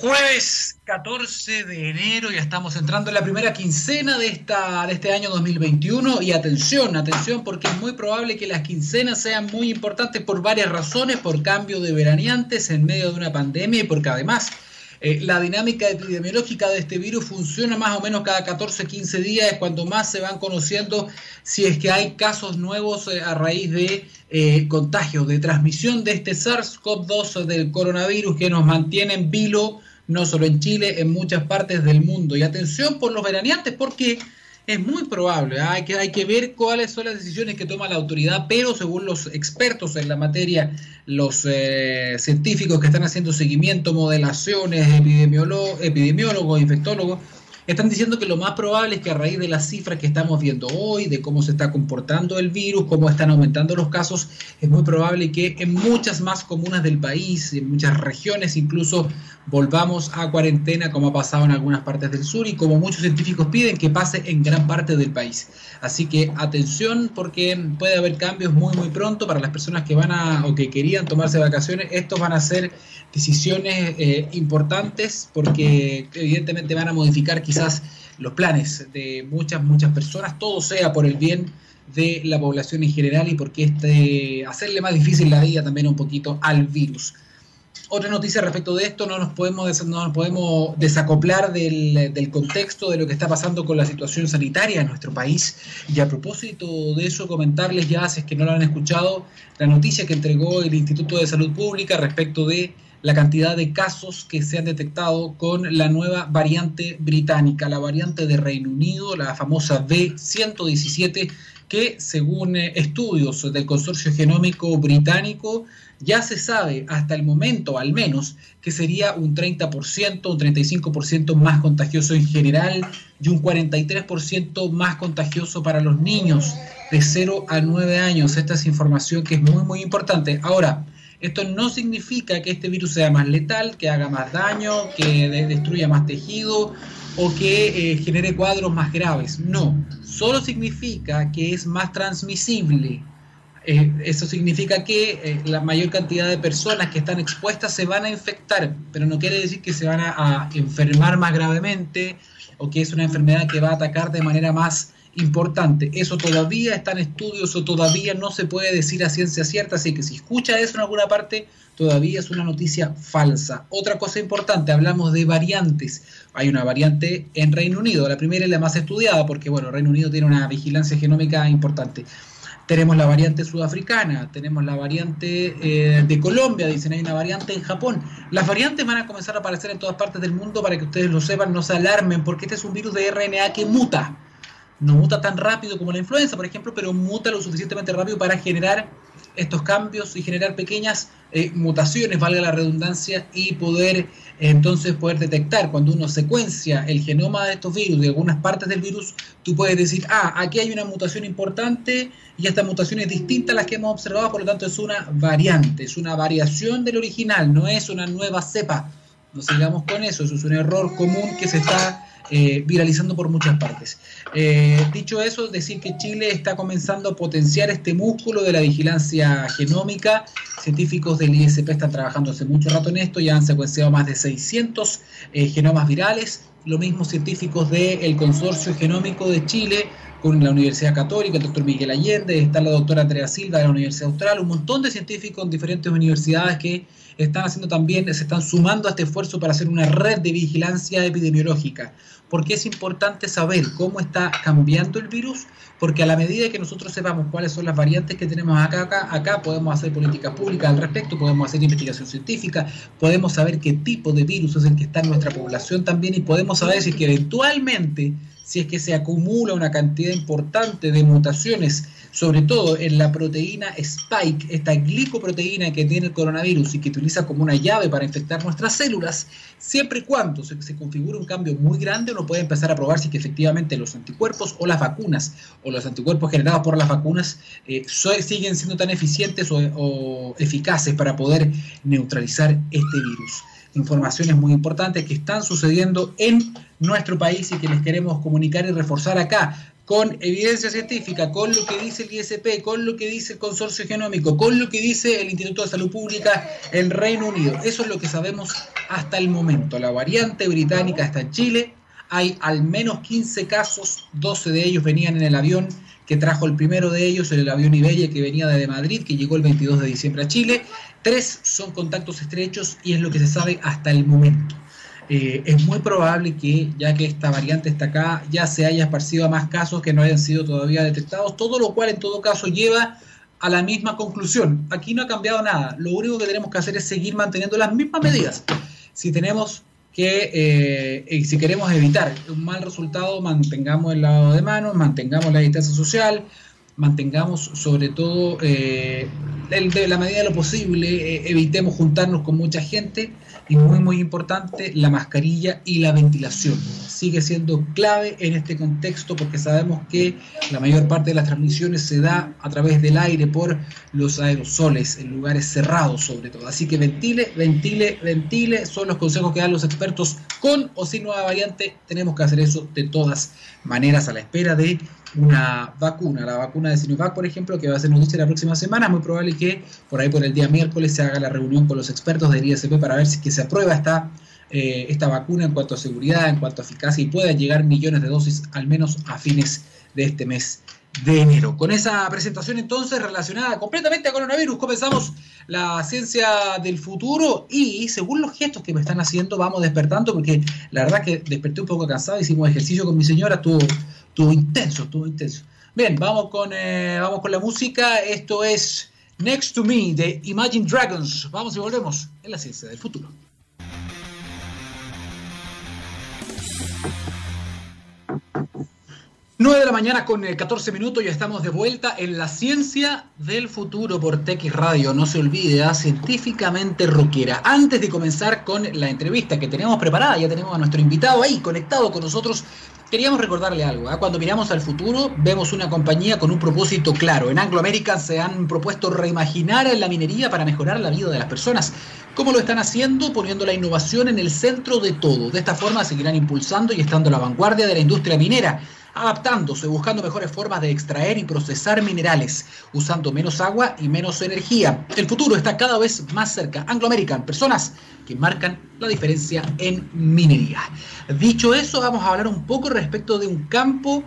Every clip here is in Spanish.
Jueves 14 de enero, ya estamos entrando en la primera quincena de, esta, de este año 2021 y atención, atención porque es muy probable que las quincenas sean muy importantes por varias razones, por cambio de veraneantes en medio de una pandemia y porque además eh, la dinámica epidemiológica de este virus funciona más o menos cada 14, 15 días, es cuando más se van conociendo si es que hay casos nuevos eh, a raíz de eh, contagio, de transmisión de este SARS-CoV-2 del coronavirus que nos mantiene en vilo no solo en Chile, en muchas partes del mundo. Y atención por los veraneantes, porque es muy probable, ¿ah? hay, que, hay que ver cuáles son las decisiones que toma la autoridad, pero según los expertos en la materia, los eh, científicos que están haciendo seguimiento, modelaciones, epidemiólogos, epidemiólogos infectólogos, están diciendo que lo más probable es que a raíz de las cifras que estamos viendo hoy, de cómo se está comportando el virus, cómo están aumentando los casos, es muy probable que en muchas más comunas del país, en muchas regiones incluso, volvamos a cuarentena como ha pasado en algunas partes del sur y como muchos científicos piden que pase en gran parte del país. Así que atención porque puede haber cambios muy muy pronto para las personas que van a o que querían tomarse vacaciones. Estos van a ser decisiones eh, importantes porque evidentemente van a modificar quizás los planes de muchas muchas personas, todo sea por el bien de la población en general y porque este hacerle más difícil la vida también un poquito al virus. Otra noticia respecto de esto, no nos podemos, no nos podemos desacoplar del, del, contexto de lo que está pasando con la situación sanitaria en nuestro país. Y a propósito de eso, comentarles ya, si es que no lo han escuchado, la noticia que entregó el Instituto de Salud Pública respecto de la cantidad de casos que se han detectado con la nueva variante británica, la variante de Reino Unido, la famosa B117, que según eh, estudios del Consorcio Genómico Británico, ya se sabe hasta el momento al menos que sería un 30%, un 35% más contagioso en general y un 43% más contagioso para los niños de 0 a 9 años. Esta es información que es muy muy importante. Ahora, esto no significa que este virus sea más letal, que haga más daño, que destruya más tejido o que eh, genere cuadros más graves. No, solo significa que es más transmisible. Eh, eso significa que eh, la mayor cantidad de personas que están expuestas se van a infectar, pero no quiere decir que se van a, a enfermar más gravemente o que es una enfermedad que va a atacar de manera más importante. Eso todavía está en estudios o todavía no se puede decir a ciencia cierta, así que si escucha eso en alguna parte, todavía es una noticia falsa. Otra cosa importante, hablamos de variantes. Hay una variante en Reino Unido, la primera es la más estudiada porque, bueno, Reino Unido tiene una vigilancia genómica importante. Tenemos la variante sudafricana, tenemos la variante eh, de Colombia, dicen hay una variante en Japón. Las variantes van a comenzar a aparecer en todas partes del mundo para que ustedes lo sepan, no se alarmen, porque este es un virus de RNA que muta no muta tan rápido como la influenza, por ejemplo, pero muta lo suficientemente rápido para generar estos cambios y generar pequeñas eh, mutaciones, valga la redundancia, y poder entonces poder detectar cuando uno secuencia el genoma de estos virus, de algunas partes del virus, tú puedes decir, ah, aquí hay una mutación importante y esta mutación es distinta a las que hemos observado, por lo tanto es una variante, es una variación del original, no es una nueva cepa. No sigamos con eso, eso es un error común que se está eh, viralizando por muchas partes. Eh, dicho eso, decir que Chile está comenzando a potenciar este músculo de la vigilancia genómica. Científicos del ISP están trabajando hace mucho rato en esto, ya han secuenciado más de 600 eh, genomas virales. Lo mismo científicos del Consorcio Genómico de Chile con la Universidad Católica, el doctor Miguel Allende, está la doctora Andrea Silva de la Universidad Austral, un montón de científicos en diferentes universidades que están haciendo también, se están sumando a este esfuerzo para hacer una red de vigilancia epidemiológica porque es importante saber cómo está cambiando el virus, porque a la medida que nosotros sepamos cuáles son las variantes que tenemos acá, acá, acá podemos hacer política pública al respecto, podemos hacer investigación científica, podemos saber qué tipo de virus es el que está en nuestra población también y podemos saber si es que eventualmente, si es que se acumula una cantidad importante de mutaciones sobre todo en la proteína spike, esta glicoproteína que tiene el coronavirus y que utiliza como una llave para infectar nuestras células, siempre y cuando se, configure un cambio muy grande, uno puede empezar a probar si que efectivamente los anticuerpos o las vacunas o los anticuerpos generados por las vacunas eh, siguen siendo tan eficientes o, o eficaces para poder neutralizar este virus. Informaciones muy importantes que están sucediendo en nuestro país y que les queremos comunicar y reforzar acá con evidencia científica, con lo que dice el ISP, con lo que dice el consorcio genómico, con lo que dice el Instituto de Salud Pública en Reino Unido. Eso es lo que sabemos hasta el momento. La variante británica está en Chile, hay al menos 15 casos, 12 de ellos venían en el avión que trajo el primero de ellos, el avión Iberia que venía de Madrid, que llegó el 22 de diciembre a Chile. Tres son contactos estrechos y es lo que se sabe hasta el momento. Eh, es muy probable que, ya que esta variante está acá, ya se haya esparcido a más casos que no hayan sido todavía detectados, todo lo cual en todo caso lleva a la misma conclusión. Aquí no ha cambiado nada. Lo único que tenemos que hacer es seguir manteniendo las mismas medidas. Si tenemos que eh, si queremos evitar un mal resultado, mantengamos el lavado de manos, mantengamos la distancia social, mantengamos sobre todo, eh, de la medida de lo posible, evitemos juntarnos con mucha gente y muy muy importante la mascarilla y la ventilación. Sigue siendo clave en este contexto porque sabemos que la mayor parte de las transmisiones se da a través del aire por los aerosoles en lugares cerrados sobre todo. Así que ventile, ventile, ventile son los consejos que dan los expertos con o sin nueva variante. Tenemos que hacer eso de todas maneras a la espera de una vacuna, la vacuna de Sinovac, por ejemplo, que va a ser noticia la próxima semana, muy probable que por ahí por el día miércoles se haga la reunión con los expertos del ISP para ver si que se aprueba esta, eh, esta vacuna en cuanto a seguridad, en cuanto a eficacia y pueda llegar millones de dosis al menos a fines de este mes de enero. Con esa presentación entonces relacionada completamente a coronavirus, comenzamos la ciencia del futuro y según los gestos que me están haciendo vamos despertando porque la verdad que desperté un poco cansado, hicimos ejercicio con mi señora, estuvo Estuvo intenso, estuvo intenso. Bien, vamos con, eh, vamos con la música. Esto es Next to Me de Imagine Dragons. Vamos y volvemos en la ciencia del futuro. 9 de la mañana con 14 eh, minutos, ya estamos de vuelta en la ciencia del futuro por TX Radio. No se olvide, ¿ah? científicamente rockera. Antes de comenzar con la entrevista que tenemos preparada, ya tenemos a nuestro invitado ahí conectado con nosotros. Queríamos recordarle algo. ¿ah? Cuando miramos al futuro, vemos una compañía con un propósito claro. En Anglo American se han propuesto reimaginar la minería para mejorar la vida de las personas. ¿Cómo lo están haciendo? Poniendo la innovación en el centro de todo. De esta forma seguirán impulsando y estando a la vanguardia de la industria minera adaptándose, buscando mejores formas de extraer y procesar minerales, usando menos agua y menos energía. El futuro está cada vez más cerca. Anglo American, personas que marcan la diferencia en minería. Dicho eso, vamos a hablar un poco respecto de un campo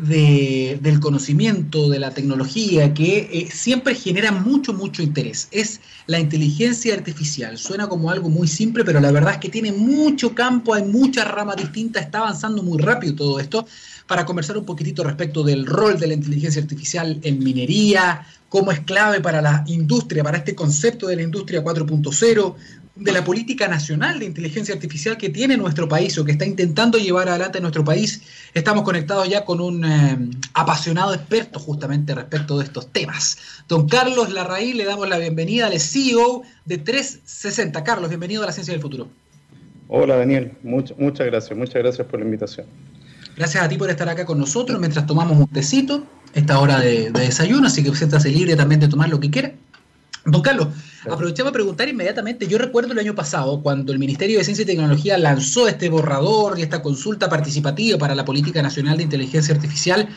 del conocimiento, de la tecnología, que eh, siempre genera mucho, mucho interés. Es la inteligencia artificial. Suena como algo muy simple, pero la verdad es que tiene mucho campo, hay muchas ramas distintas, está avanzando muy rápido todo esto para conversar un poquitito respecto del rol de la inteligencia artificial en minería, cómo es clave para la industria, para este concepto de la industria 4.0, de la política nacional de inteligencia artificial que tiene nuestro país o que está intentando llevar adelante nuestro país. Estamos conectados ya con un eh, apasionado experto justamente respecto de estos temas. Don Carlos Larraí, le damos la bienvenida, al CEO de 360. Carlos, bienvenido a la Ciencia del Futuro. Hola Daniel, muchas gracias, muchas gracias por la invitación. Gracias a ti por estar acá con nosotros mientras tomamos un tecito, esta hora de, desayuno, así que siéntase libre también de tomar lo que quiera. Don Carlos, aprovechamos a preguntar inmediatamente. Yo recuerdo el año pasado, cuando el Ministerio de Ciencia y Tecnología lanzó este borrador y esta consulta participativa para la Política Nacional de Inteligencia Artificial,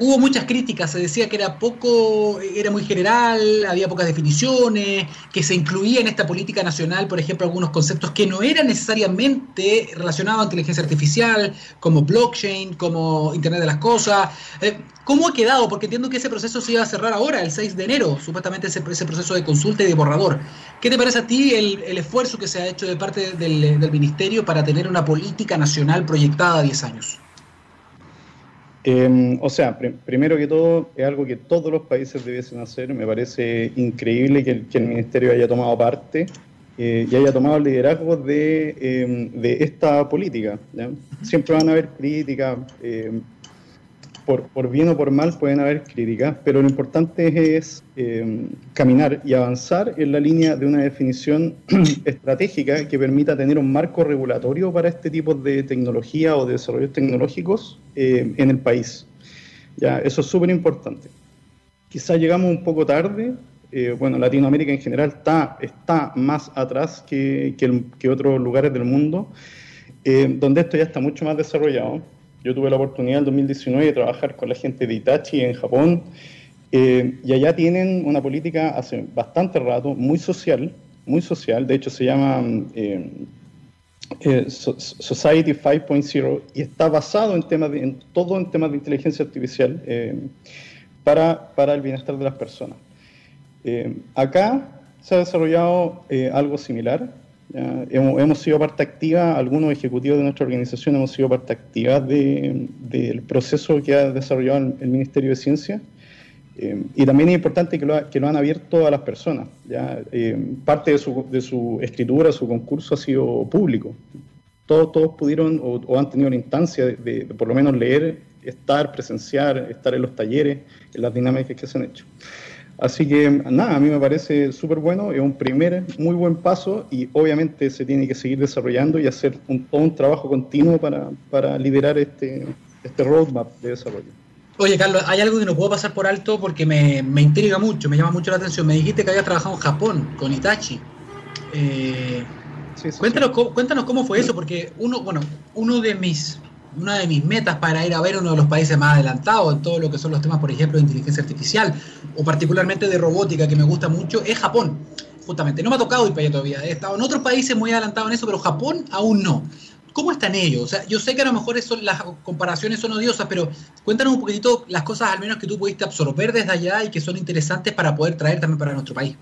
hubo muchas críticas, se decía que era poco, era muy general, había pocas definiciones, que se incluía en esta política nacional, por ejemplo, algunos conceptos que no eran necesariamente relacionados a inteligencia artificial, como blockchain, como Internet de las Cosas. Eh, ¿Cómo ha quedado? Porque entiendo que ese proceso se iba a cerrar ahora, el 6 de enero, supuestamente ese, proceso de consulta y de borrador. ¿Qué te parece a ti el, esfuerzo que se ha hecho de parte del, del Ministerio para tener una política nacional proyectada a 10 años? Em, o sea, primero que todo, es algo que todos los países debiesen hacer. Me parece increíble que el, Ministerio haya tomado parte eh, y haya tomado el liderazgo de, em, esta política. Siempre van a haber críticas. Em, por, bien o por mal pueden haber críticas, pero lo importante es eh, caminar y avanzar en la línea de una definición estratégica que permita tener un marco regulatorio para este tipo de tecnología o de desarrollos tecnológicos eh, en el país. Ya, eso es súper importante. Quizás llegamos un poco tarde. Eh, bueno, Latinoamérica en general está, está más atrás que, que, que otros lugares del mundo, donde esto ya está mucho más desarrollado Yo tuve la oportunidad en 2019 de trabajar con la gente de Itachi en Japón eh, y allá tienen una política hace bastante rato, muy social, muy social, de hecho se llama eh, eh, Society 5.0 y está basado en temas en todo en temas de inteligencia artificial para, para, el bienestar de las personas. acá se ha desarrollado algo similar. Hemos, sido parte activa, algunos ejecutivos de nuestra organización hemos sido parte activa del proceso que ha desarrollado el Ministerio de Ciencia. Eh, y también es importante que lo, que lo, han abierto a las personas. ¿ya? Eh, parte de su, de su, escritura, su concurso ha sido público. Todos, todos pudieron o, han tenido la instancia de, por lo menos leer, estar, presenciar, estar en los talleres, en las dinámicas que se han hecho. Así que nada, a mí me parece súper bueno, es un primer muy buen paso y obviamente se tiene que seguir desarrollando y hacer un, todo un trabajo continuo para, para liderar este, este roadmap de desarrollo. Oye, Carlos, hay algo que no puedo pasar por alto porque me, me intriga mucho, me llama mucho la atención. Me dijiste que habías trabajado en Japón con Itachi. Eh, cuéntanos, Cómo, cuéntanos cómo fue eso, porque uno, bueno, uno de mis, una de mis metas para ir a ver uno de los países más adelantados en todo lo que son los temas, por ejemplo, de inteligencia artificial o particularmente de robótica, que me gusta mucho, es Japón. Justamente, no me ha tocado ir para allá todavía. He estado en otros países muy adelantados en eso, pero Japón aún no. ¿Cómo están ellos? O sea, yo sé que a lo mejor eso, las comparaciones son odiosas, pero cuéntanos un poquitito las cosas al menos que tú pudiste absorber desde allá y que son interesantes para poder traer también para nuestro país.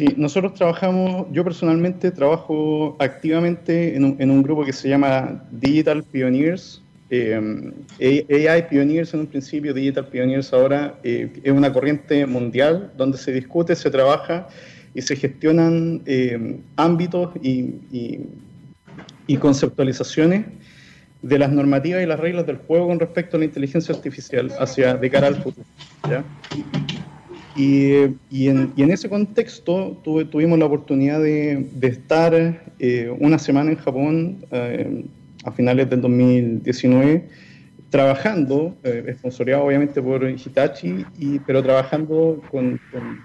Sí, nosotros trabajamos, yo personalmente trabajo activamente en un, grupo que se llama Digital Pioneers, eh, AI Pioneers en un principio, Digital Pioneers ahora, eh, es una corriente mundial donde se discute, se trabaja y se gestionan eh, ámbitos y y conceptualizaciones de las normativas y las reglas del juego con respecto a la inteligencia artificial hacia de cara al futuro. Y, y, en, y, en, ese contexto tuve, tuvimos la oportunidad de, de estar eh, una semana en Japón eh, a finales del 2019 trabajando, eh, obviamente por Hitachi, y, pero trabajando con,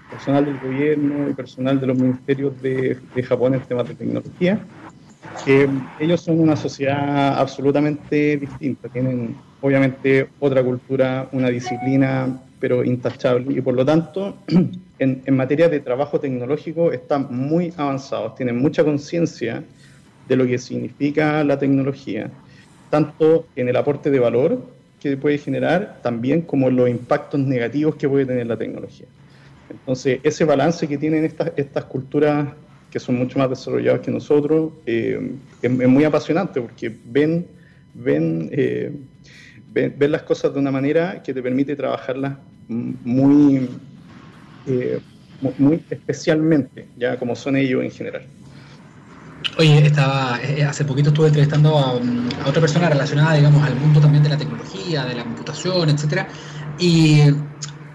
personal del gobierno y personal de los ministerios de, de Japón en temas de tecnología. Ellos son una sociedad absolutamente distinta, tienen obviamente otra cultura, una disciplina, pero intachable, y por lo tanto, en, en materia de trabajo tecnológico están muy avanzados, tienen mucha conciencia de lo que significa la tecnología, tanto en el aporte de valor que puede generar, también como en los impactos negativos que puede tener la tecnología. Entonces, ese balance que tienen estas, estas culturas que son mucho más desarrollados que nosotros, eh, es, muy apasionante porque ven, eh, ven, las cosas de una manera que te permite trabajarlas muy, eh, muy especialmente, ya como son ellos en general. Oye, estaba, hace poquito estuve entrevistando a, a, otra persona relacionada, digamos, al mundo también de la tecnología, de la computación, etcétera, y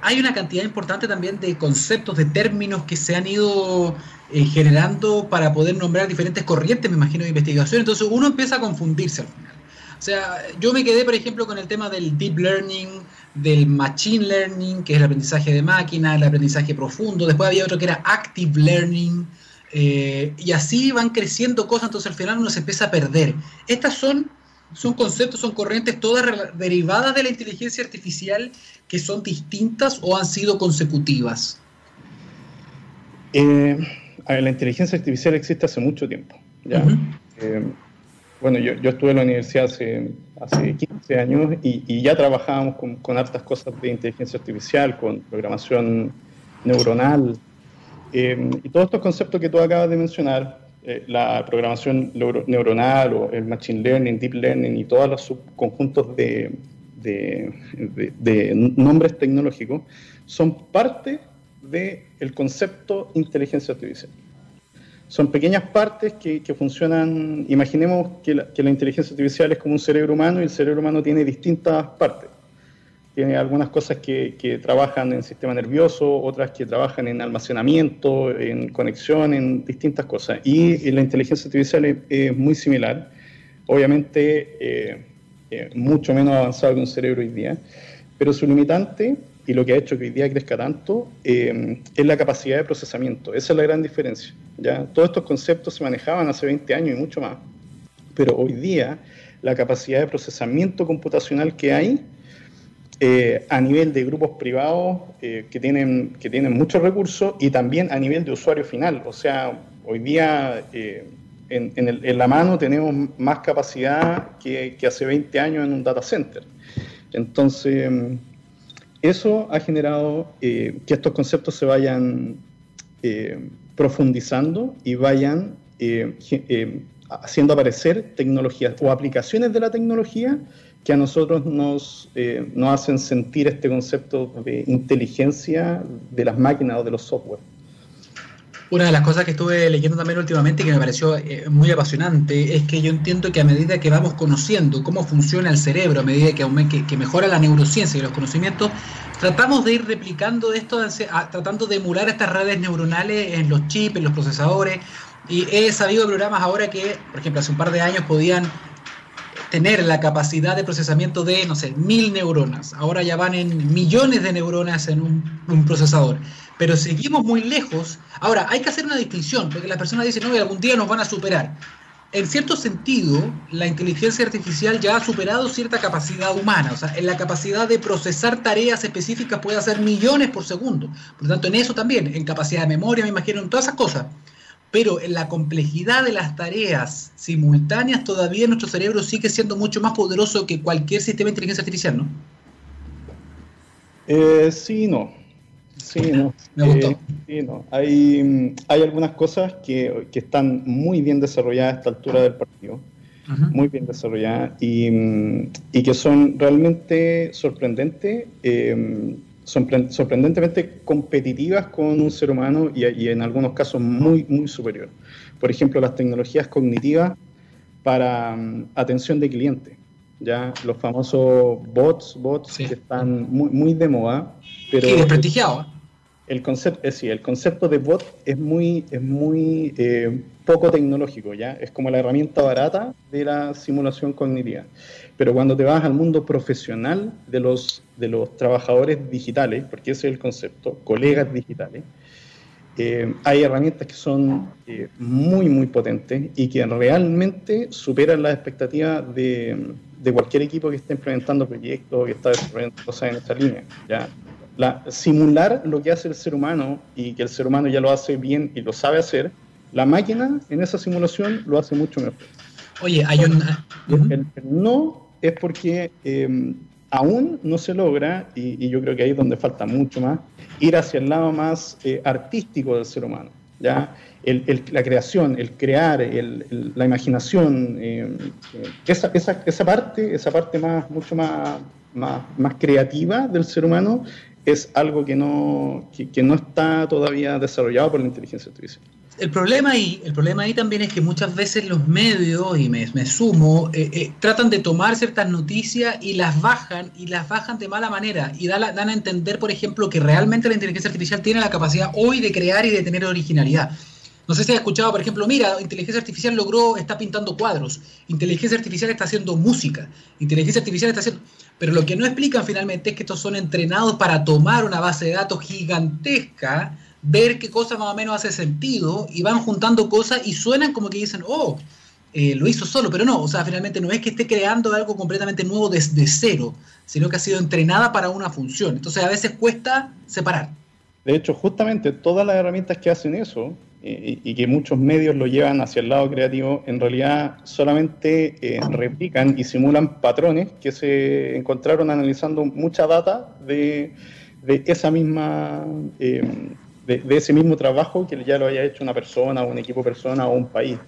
hay una cantidad importante también de conceptos, de términos que se han ido eh, generando para poder nombrar diferentes corrientes, me imagino, de investigación. Entonces uno empieza a confundirse al final. O sea, yo me quedé, por ejemplo, con el tema del deep learning, del machine learning, que es el aprendizaje de máquina, el aprendizaje profundo. Después había otro que era active learning. Eh, y así van creciendo cosas, entonces al final uno se empieza a perder. Estas son, son conceptos, son corrientes todas derivadas de la inteligencia artificial que son distintas o han sido consecutivas. Eh, la inteligencia artificial existe hace mucho tiempo. ¿ya? Eh, bueno, yo, yo, estuve en la universidad hace, hace 15 años y, ya trabajábamos con, con, hartas cosas de inteligencia artificial, con programación neuronal eh, y todos estos conceptos que tú acabas de mencionar, eh, la programación neuronal o el machine learning, deep learning y todos los subconjuntos de, de, de, de nombres tecnológicos, son parte del concepto inteligencia artificial. Son pequeñas partes que, funcionan, imaginemos que la, inteligencia artificial es como un cerebro humano y el cerebro humano tiene distintas partes. Tiene algunas cosas que, trabajan en sistema nervioso, otras que trabajan en almacenamiento, en conexión, en distintas cosas. Y, la inteligencia artificial es, es, muy similar, obviamente eh, eh, mucho menos avanzado que un cerebro hoy día, pero su limitante y lo que ha hecho que hoy día crezca tanto eh, es la capacidad de procesamiento. Esa es la gran diferencia. ¿ya? Todos estos conceptos se manejaban hace 20 años y mucho más, pero hoy día la capacidad de procesamiento computacional que hay eh, a nivel de grupos privados eh, que, tienen, que tienen muchos recursos y también a nivel de usuario final. O sea, hoy día eh, en, la mano tenemos más capacidad que, hace 20 años en un data center. Entonces, eso ha generado que estos conceptos se vayan profundizando y vayan haciendo aparecer tecnologías o aplicaciones de la tecnología que a nosotros nos, eh, nos hacen sentir este concepto de inteligencia de las máquinas o de los software. Una de las cosas que estuve leyendo también últimamente y que me pareció eh, muy apasionante es que yo entiendo que a medida que vamos conociendo cómo funciona el cerebro, a medida que, que, mejora la neurociencia y los conocimientos, tratamos de ir replicando esto, tratando de emular estas redes neuronales en los chips, en los procesadores. Y he sabido programas ahora que, por ejemplo, hace un par de años podían tener la capacidad de procesamiento de, no sé, mil neuronas. Ahora ya van en millones de neuronas en un, procesador. Pero seguimos muy lejos. Ahora, hay que hacer una distinción, porque las personas dicen, no, algún día nos van a superar. En cierto sentido, la inteligencia artificial ya ha superado cierta capacidad humana, o sea, en la capacidad de procesar tareas específicas puede hacer millones por segundo. Por lo tanto, en eso también, en capacidad de memoria, me imagino, en todas esas cosas pero en la complejidad de las tareas simultáneas todavía nuestro cerebro sigue siendo mucho más poderoso que cualquier sistema de inteligencia artificial, ¿no? Eh, sí, no. Sí, no. Me gustó. Eh, sí, no. Hay, hay algunas cosas que, que, están muy bien desarrolladas a esta altura del partido, muy bien desarrolladas y, y, que son realmente sorprendentes. Eh, sorprendentemente competitivas con un ser humano y, en algunos casos muy, muy superior. Por ejemplo, las tecnologías cognitivas para mm, atención de cliente. Ya los famosos bots, bots que están muy, muy de moda, pero sí, desprestigiado. El concepto, es, sí, el concepto de bot es muy, es muy eh, poco tecnológico, ya es como la herramienta barata de la simulación cognitiva. Pero cuando te vas al mundo profesional de los, de los trabajadores digitales, porque ese es el concepto, colegas digitales, eh, hay herramientas que son eh, muy, muy potentes y que realmente superan las expectativas de, de, cualquier equipo que esté implementando proyectos, que está desarrollando cosas en esta línea. ¿ya? La, simular lo que hace el ser humano y que el ser humano ya lo hace bien y lo sabe hacer, la máquina en esa simulación lo hace mucho mejor. Oye, hay un... el no es porque em, aún no se logra, y, yo creo que ahí es donde falta mucho más, ir hacia el lado más eh, artístico del ser humano. ¿ya? la creación, el crear, la imaginación, eh, esa, esa, esa, parte, esa parte más, mucho más, más, más, creativa del ser humano es algo que no, que no está todavía desarrollado por la inteligencia artificial el problema ahí, el problema ahí también es que muchas veces los medios, y me, sumo, eh, eh, tratan de tomar ciertas noticias y las bajan, y las bajan de mala manera, y dan, dan a entender, por ejemplo, que realmente la inteligencia artificial tiene la capacidad hoy de crear y de tener originalidad. No sé si has escuchado, por ejemplo, mira, inteligencia artificial logró, está pintando cuadros, inteligencia artificial está haciendo música, inteligencia artificial está haciendo... Pero lo que no explican finalmente es que estos son entrenados para tomar una base de datos gigantesca, ver qué cosa más o menos hace sentido y van juntando cosas y suenan como que dicen, oh, eh, lo hizo solo, pero no, o sea, finalmente no es que esté creando algo completamente nuevo desde cero, sino que ha sido entrenada para una función. Entonces a veces cuesta separar. De hecho, justamente todas las herramientas que hacen eso y, que muchos medios lo llevan hacia el lado creativo, en realidad solamente eh, replican y simulan patrones que se encontraron analizando mucha data de, de esa misma... Eh, de, ese mismo trabajo que ya lo haya hecho una persona, un equipo persona o un país.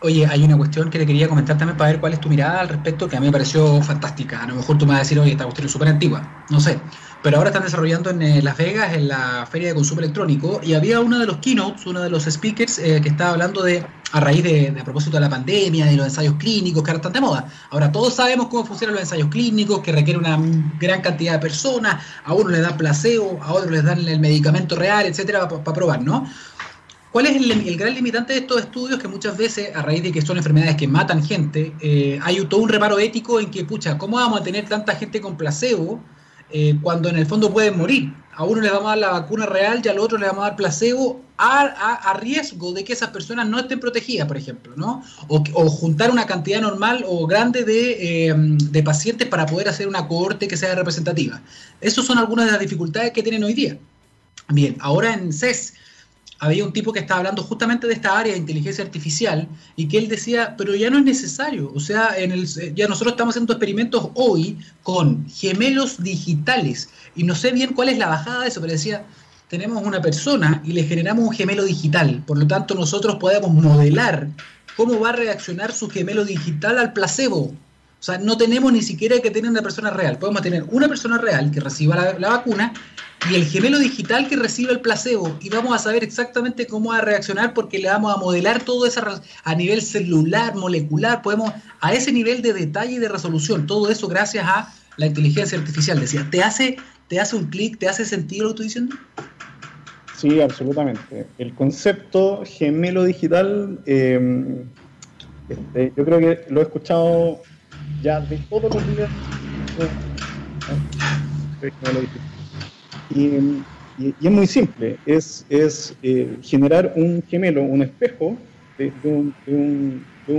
Oye, hay una cuestión que le quería comentar también para ver cuál es tu mirada al respecto, que a mí me pareció fantástica. A lo mejor tú me vas a decir, oye, esta cuestión es súper antigua. No sé. Pero ahora están desarrollando en eh, Las Vegas, en la Feria de Consumo Electrónico, y había uno de los keynotes, uno de los speakers, eh, que estaba hablando de, a raíz de, a propósito de la pandemia, de los ensayos clínicos, que ahora están de moda. Ahora todos sabemos cómo funcionan los ensayos clínicos, que requiere una gran cantidad de personas, a uno le dan placebo, a otro les dan el medicamento real, etcétera, para probar, ¿no? ¿Cuál es el, gran limitante de estos estudios? Que muchas veces, a raíz de que son enfermedades que matan gente, eh, hay todo un reparo ético en que, pucha, ¿cómo vamos a tener tanta gente con placebo? Eh, cuando en el fondo pueden morir. a uno le vamos a dar la vacuna real y al otro le vamos a dar placebo a, riesgo de que esas personas no estén protegidas, por ejemplo, ¿no? O, juntar una cantidad normal o grande de, eh, de, pacientes para poder hacer una cohorte que sea representativa. Esas son algunas de las dificultades que tienen hoy día. Bien, ahora en CES había un tipo que estaba hablando justamente de esta área de inteligencia artificial y que él decía, pero ya no es necesario, o sea, en el, ya nosotros estamos haciendo experimentos hoy con gemelos digitales y no sé bien cuál es la bajada de eso, pero decía, tenemos una persona y le generamos un gemelo digital, por lo tanto nosotros podemos modelar cómo va a reaccionar su gemelo digital al placebo. O sea, no tenemos ni siquiera que tener una persona real. Podemos tener una persona real que reciba la, vacuna y el gemelo digital que recibe el placebo y vamos a saber exactamente cómo va a reaccionar porque le vamos a modelar todo eso a nivel celular, molecular, podemos a ese nivel de detalle y de resolución, todo eso gracias a la inteligencia artificial. Decía, ¿te hace, te hace un clic, te hace sentido lo que estoy diciendo? Sí, absolutamente. El concepto gemelo digital, eh, este, yo creo que lo he escuchado ya de todos los días. Gemelo digital y, es muy simple, es, es eh, generar un gemelo, un espejo de, un, de,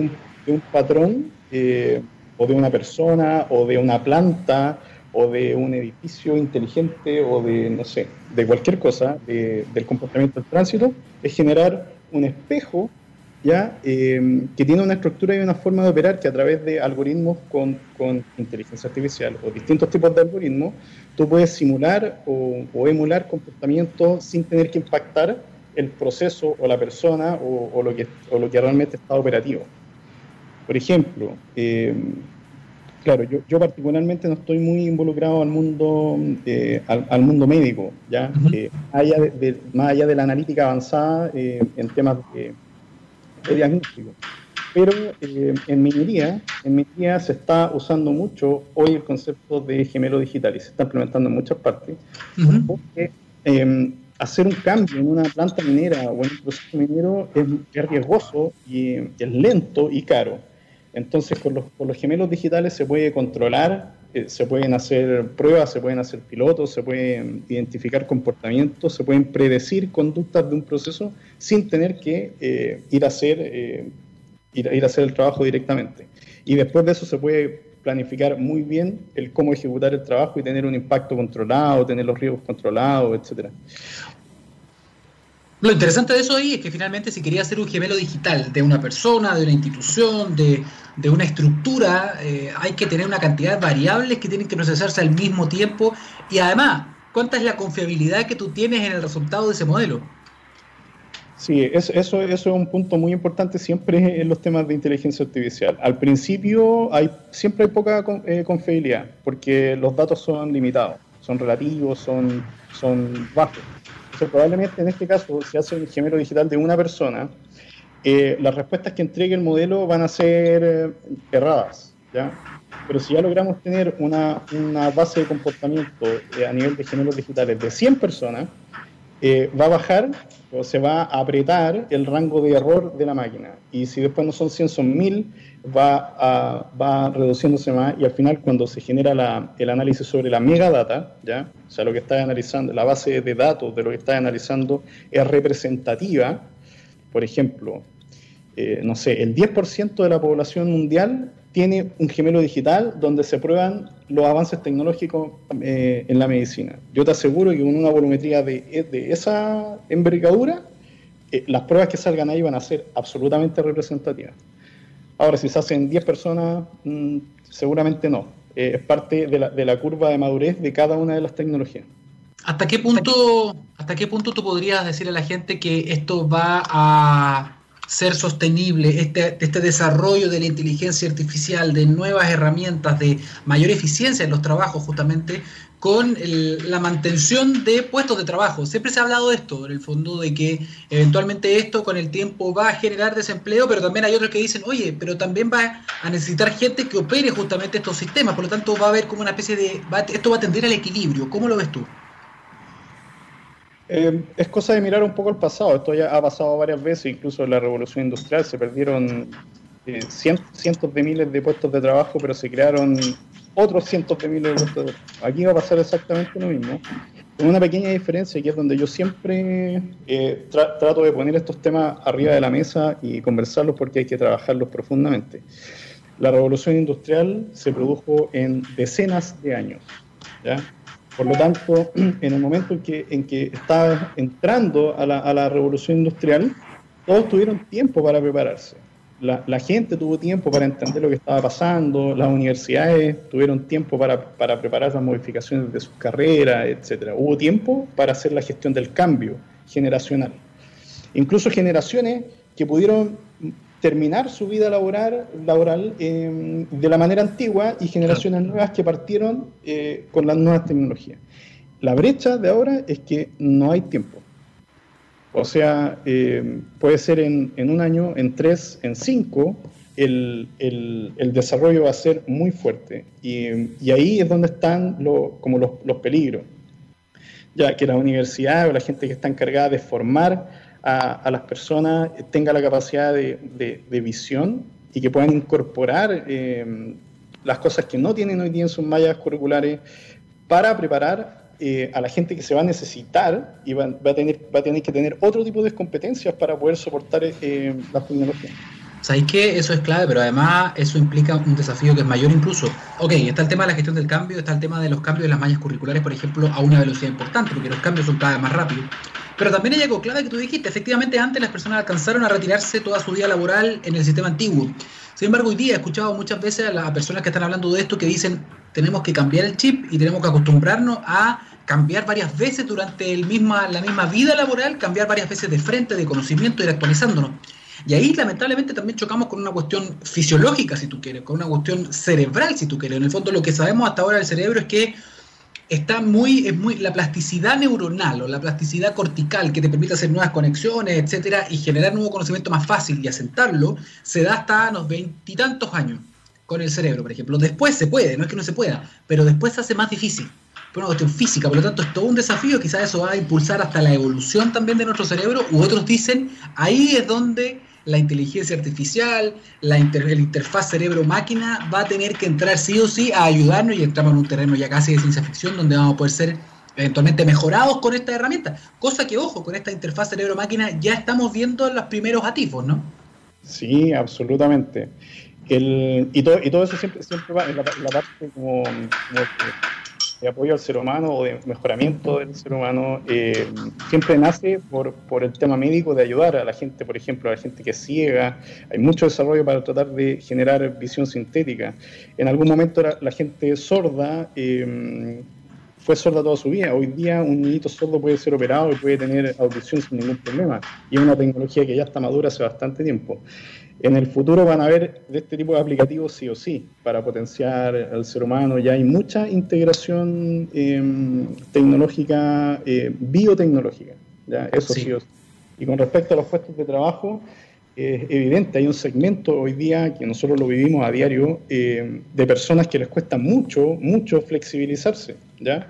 un, patrón eh, o de una persona o de una planta o de un edificio inteligente o de, no sé, de cualquier cosa del comportamiento del tránsito, es generar un espejo ¿ya? Eh, que tiene una estructura y una forma de operar que a través de algoritmos con, con inteligencia artificial o distintos tipos de algoritmos, tú puedes simular o, emular comportamientos sin tener que impactar el proceso o la persona o, lo, que, o lo que realmente está operativo. Por ejemplo, eh, claro, yo, yo, particularmente no estoy muy involucrado al mundo, eh, al, mundo médico, ¿ya? más, allá de, más allá de la analítica avanzada en temas de de diagnóstico. Pero eh, en minería, en minería se está usando mucho hoy el concepto de gemelo digital y se está implementando en muchas partes, porque em, hacer un cambio en una planta minera o en un proceso minero es, es riesgoso y es lento y caro. Entonces, con los, con los gemelos digitales se puede controlar eh, se pueden hacer pruebas, se pueden hacer pilotos, se pueden identificar comportamientos, se pueden predecir conductas de un proceso sin tener que eh, ir, a hacer, eh, ir, a hacer el trabajo directamente. Y después de eso se puede planificar muy bien el cómo ejecutar el trabajo y tener un impacto controlado, tener los riesgos controlados, etcétera. Lo interesante de eso ahí es que finalmente si quería hacer un gemelo digital de una persona, de una institución, de, una estructura, eh, hay que tener una cantidad de variables que tienen que procesarse al mismo tiempo y además, ¿cuánta es la confiabilidad que tú tienes en el resultado de ese modelo? Sí, eso, eso, es un punto muy importante siempre en los temas de inteligencia artificial. Al principio hay, siempre hay poca eh, confiabilidad porque los datos son limitados, son relativos, son, son bajos probablemente en este caso, si hace un gemelo digital de una persona, eh, las respuestas que entregue el modelo van a ser eh, erradas, ¿ya? Pero si ya logramos tener una, una base de comportamiento eh, a nivel de gemelos digitales de 100 personas, va a bajar o se va a apretar el rango de error de la máquina. Y si después no son 100, son 1000, va, a, va reduciéndose más y al final cuando se genera el análisis sobre la megadata, ¿ya? o sea, lo que está analizando, la base de datos de lo que está analizando es representativa, por ejemplo, eh, no sé, el 10% de la población mundial tiene un gemelo digital donde se prueban los avances tecnológicos eh, en la medicina. Yo te aseguro que con una volumetría de, esa envergadura, eh, las pruebas que salgan ahí van a ser absolutamente representativas. Ahora, si se hacen 10 personas, mm, seguramente no. Eh, es parte de la, de la, curva de madurez de cada una de las tecnologías. ¿Hasta qué punto, hasta qué punto tú podrías decir a la gente que esto va a ser sostenible, este, este desarrollo de la inteligencia artificial, de nuevas herramientas, de mayor eficiencia en los trabajos justamente, con la mantención de puestos de trabajo. Siempre se ha hablado de esto, en el fondo, de que eventualmente esto con el tiempo va a generar desempleo, pero también hay otros que dicen, oye, pero también va a necesitar gente que opere justamente estos sistemas, por lo tanto va a haber como una especie de, esto va a tender al equilibrio. ¿Cómo lo ves tú? Eh, es cosa de mirar un poco el pasado. Esto ya ha pasado varias veces, incluso en la revolución industrial se perdieron eh, cientos de miles de puestos de trabajo, pero se crearon otros cientos de miles de puestos de trabajo. Aquí va a pasar exactamente lo mismo. con una pequeña diferencia que es donde yo siempre eh, trato de poner estos temas arriba de la mesa y conversarlos porque hay que trabajarlos profundamente. La revolución industrial se produjo en decenas de años. ¿ya? Por lo tanto, en el momento en que, en estaba entrando a la, revolución industrial, todos tuvieron tiempo para prepararse. La, la, gente tuvo tiempo para entender lo que estaba pasando, las universidades tuvieron tiempo para, para preparar las modificaciones de sus carreras, etc. Hubo tiempo para hacer la gestión del cambio generacional. Incluso generaciones que pudieron terminar su vida laboral, laboral eh, de la manera antigua y generaciones nuevas que partieron eh, con las nuevas tecnologías. La brecha de ahora es que no hay tiempo. O sea, eh, puede ser en, en, un año, en tres, en cinco, el, el, el desarrollo va a ser muy fuerte. Y, y ahí es donde están lo, como los, los peligros. Ya que la universidad o la gente que está encargada de formar a, las personas tenga la capacidad de, visión y que puedan incorporar eh, las cosas que no tienen hoy día en sus mallas curriculares para preparar eh, a la gente que se va a necesitar y va, a tener, va a tener que tener otro tipo de competencias para poder soportar eh, las tecnologías. ¿Sabéis que eso es clave? Pero además eso implica un desafío que es mayor incluso. Ok, está el tema de la gestión del cambio, está el tema de los cambios de las mallas curriculares, por ejemplo, a una velocidad importante, porque los cambios son cada vez más rápidos. Pero también hay algo clave que tú dijiste. Efectivamente, antes las personas alcanzaron a retirarse toda su vida laboral en el sistema antiguo. Sin embargo, hoy día he escuchado muchas veces a las personas que están hablando de esto que dicen tenemos que cambiar el chip y tenemos que acostumbrarnos a cambiar varias veces durante el misma, la misma vida laboral, cambiar varias veces de frente, de conocimiento, ir actualizándonos. Y ahí lamentablemente también chocamos con una cuestión fisiológica, si tú quieres, con una cuestión cerebral, si tú quieres. En el fondo lo que sabemos hasta ahora del cerebro es que está muy, es muy, la plasticidad neuronal o la plasticidad cortical que te permite hacer nuevas conexiones, etcétera, y generar nuevo conocimiento más fácil y asentarlo, se da hasta los veintitantos años con el cerebro, por ejemplo. Después se puede, no es que no se pueda, pero después se hace más difícil. Por una cuestión física, por lo tanto es todo un desafío, quizás eso va a impulsar hasta la evolución también de nuestro cerebro, u otros dicen, ahí es donde la inteligencia artificial, la interfaz cerebro-máquina va a tener que entrar sí o sí a ayudarnos y entramos en un terreno ya casi de ciencia ficción donde vamos a poder ser eventualmente mejorados con esta herramienta. Cosa que, ojo, con esta interfaz cerebro-máquina ya estamos viendo los primeros atisbos, ¿no? Sí, absolutamente. El, y, todo, y todo eso siempre, siempre va en la, parte como, de apoyo al ser humano o de mejoramiento del ser humano eh, siempre nace por, por el tema médico de ayudar a la gente, por ejemplo, a la gente que es ciega. Hay mucho desarrollo para tratar de generar visión sintética. En algún momento la, gente sorda eh, fue sorda toda su vida. Hoy día un niñito sordo puede ser operado y puede tener audición sin ningún problema. Y es una tecnología que ya está madura hace bastante tiempo. En el futuro van a haber de este tipo de aplicativos sí o sí para potenciar al ser humano. Ya hay mucha integración em, tecnológica, eh, biotecnológica. ¿ya? Eso sí. o sí. Y con respecto a los puestos de trabajo, es evidente, hay un segmento hoy día que nosotros lo vivimos a diario eh, de personas que les cuesta mucho, mucho flexibilizarse, ¿ya?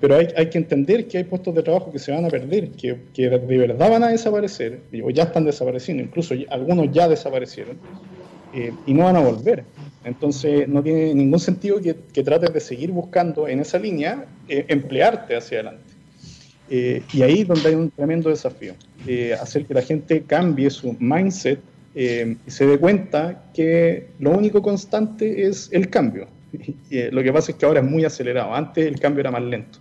Pero hay, hay, que entender que hay puestos de trabajo que se van a perder, que, que, de verdad van a desaparecer, o ya están desapareciendo, incluso algunos ya desaparecieron, eh, y no van a volver. Entonces no tiene ningún sentido que, que trates de seguir buscando en esa línea eh, emplearte hacia adelante. Eh, y ahí es donde hay un tremendo desafío, hacer que la gente cambie su mindset y se dé cuenta que lo único constante es el cambio Eh, lo que pasa es que ahora es muy acelerado. Antes el cambio era más lento.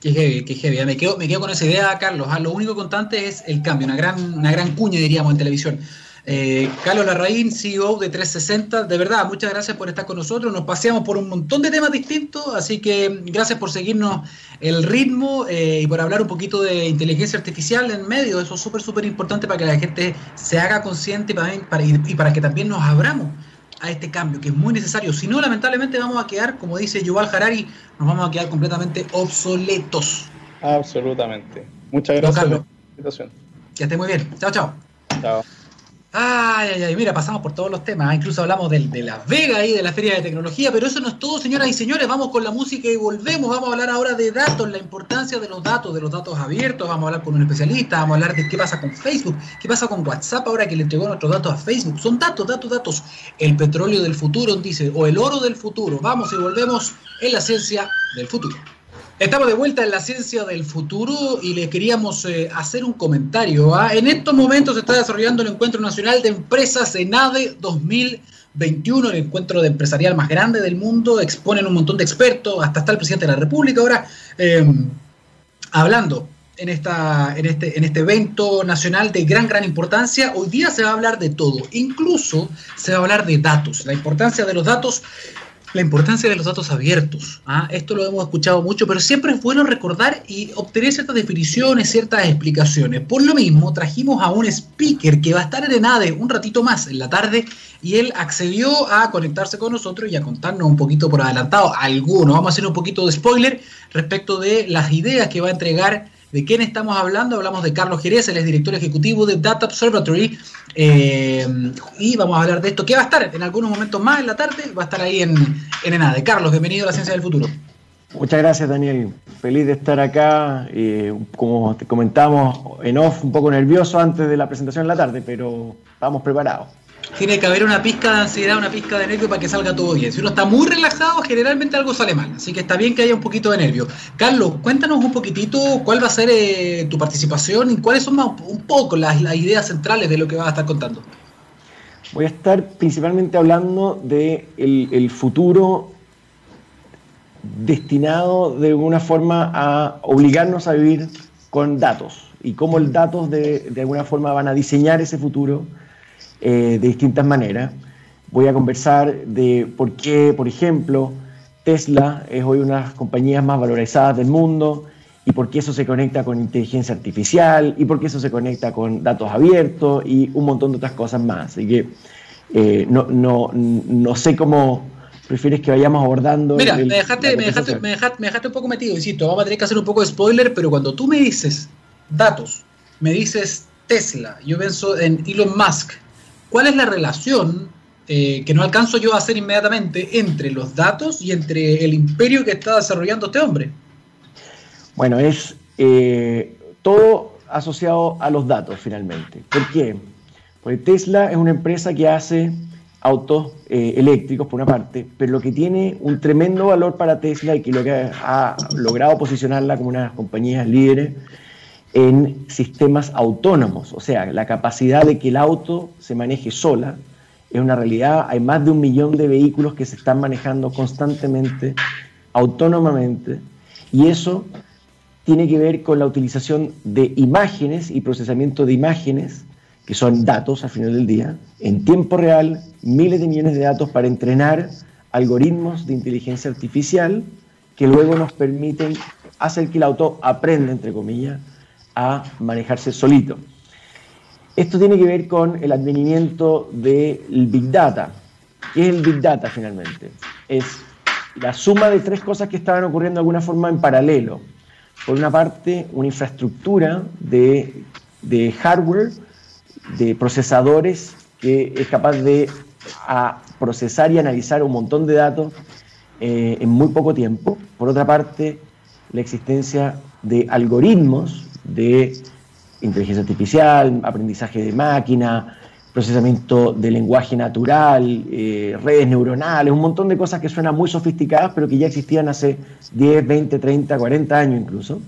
Qué heavy, qué heavy. Me quedo, me quedo con esa idea, Carlos. Ah, lo único constante es el cambio, una gran, una gran cuña, diríamos, en televisión. Eh, Carlos Larraín, CEO de 360, de verdad, muchas gracias por estar con nosotros. Nos paseamos por un montón de temas distintos, así que gracias por seguirnos el ritmo eh, y por hablar un poquito de inteligencia artificial en medio. Eso es súper, súper importante para que la gente se haga consciente y para, y para que también nos abramos a este cambio, que es muy necesario. Si no, lamentablemente vamos a quedar, como dice Yuval Harari, nos vamos a quedar completamente obsoletos. Absolutamente. Muchas gracias por la invitación. Que esté muy bien. Chao, chao. Chao. Ay, ay, ay, mira, pasamos por todos los temas, incluso hablamos de, de Las Vegas y de la Feria de Tecnología, pero eso no es todo, señoras y señores, vamos con la música y volvemos, vamos a hablar ahora de datos, la importancia de los datos, de los datos abiertos, vamos a hablar con un especialista, vamos a hablar de qué pasa con Facebook, qué pasa con WhatsApp ahora que le entregó nuestros datos a Facebook, son datos, datos, datos, el petróleo del futuro, dice, o el oro del futuro, vamos y volvemos en la ciencia del futuro. Estamos de vuelta en la ciencia del futuro y le queríamos eh, hacer un comentario. ¿ah? En estos momentos se está desarrollando el Encuentro Nacional de Empresas ENADE 2021, el encuentro de empresarial más grande del mundo. Exponen un montón de expertos, hasta está el presidente de la República ahora em, hablando en, esta, en, este, en este evento nacional de gran, gran importancia. Hoy día se va a hablar de todo, incluso se va a hablar de datos, la importancia de los datos la importancia de los datos abiertos. ¿ah? Esto lo hemos escuchado mucho, pero siempre es bueno recordar y obtener ciertas definiciones, ciertas explicaciones. Por lo mismo, trajimos a un speaker que va a estar en ENADE un ratito más en la tarde y él accedió a conectarse con nosotros y a contarnos un poquito por adelantado alguno. Vamos a hacer un poquito de spoiler respecto de las ideas que va a entregar ¿De quién estamos hablando? Hablamos de Carlos Jerez, él es director ejecutivo de Data Observatory. Eh, y vamos a hablar de esto, que va a estar en algunos momentos más en la tarde, va a estar ahí en, en ENADE. Carlos, bienvenido a la Ciencia del Futuro. Muchas gracias, Daniel. Feliz de estar acá. Como te comentamos en off, un poco nervioso antes de la presentación en la tarde, pero estamos preparados tiene que haber una pizca de ansiedad, una pizca de nervio para que salga todo bien. Si uno está muy relajado, generalmente algo sale mal. Así que está bien que haya un poquito de nervio. Carlos, cuéntanos un poquitito cuál va a ser eh, tu participación y cuáles son más, un poco las, ideas centrales de lo que vas a estar contando. Voy a estar principalmente hablando de el, futuro destinado de alguna forma a obligarnos a vivir con datos y cómo el datos de, de alguna forma van a diseñar ese futuro eh, de distintas maneras. Voy a conversar de por qué, por ejemplo, Tesla es hoy una de las compañías más valorizadas del mundo y por qué eso se conecta con inteligencia artificial y por qué eso se conecta con datos abiertos y un montón de otras cosas más. Así que eh, no, no, no sé cómo prefieres que vayamos abordando. Mira, me, dejaste, me, dejaste, me, dejaste, un poco metido, insisto, vamos a tener que hacer un poco de spoiler, pero cuando tú me dices datos, me dices Tesla, yo pienso en Elon Musk, ¿Cuál es la relación eh, que no alcanzo yo a hacer inmediatamente entre los datos y entre el imperio que está desarrollando este hombre? Bueno, es eh, todo asociado a los datos finalmente. ¿Por qué? Porque Tesla es una empresa que hace autos eh, eléctricos por una parte, pero lo que tiene un tremendo valor para Tesla y que lo que ha logrado posicionarla como una de las compañías líderes en sistemas autónomos, o sea, la capacidad de que el auto se maneje sola es una realidad. Hay más de un millón de vehículos que se están manejando constantemente, autónomamente, y eso tiene que ver con la utilización de imágenes y procesamiento de imágenes, que son datos al final del día, en tiempo real, miles de millones de datos para entrenar algoritmos de inteligencia artificial que luego nos permiten hacer que el auto aprenda, entre comillas, a manejarse solito. Esto tiene que ver con el advenimiento del Big Data. ¿Qué es el Big Data finalmente? Es la suma de tres cosas que estaban ocurriendo de alguna forma en paralelo. Por una parte, una infraestructura de, hardware, de procesadores que es capaz de procesar y analizar un montón de datos eh, en muy poco tiempo. Por otra parte, la existencia de algoritmos de inteligencia artificial, aprendizaje de máquina, procesamiento de lenguaje natural, eh, redes neuronales, un montón de cosas que suenan muy sofisticadas, pero que ya existían hace 10, 20, 30, 40 años incluso,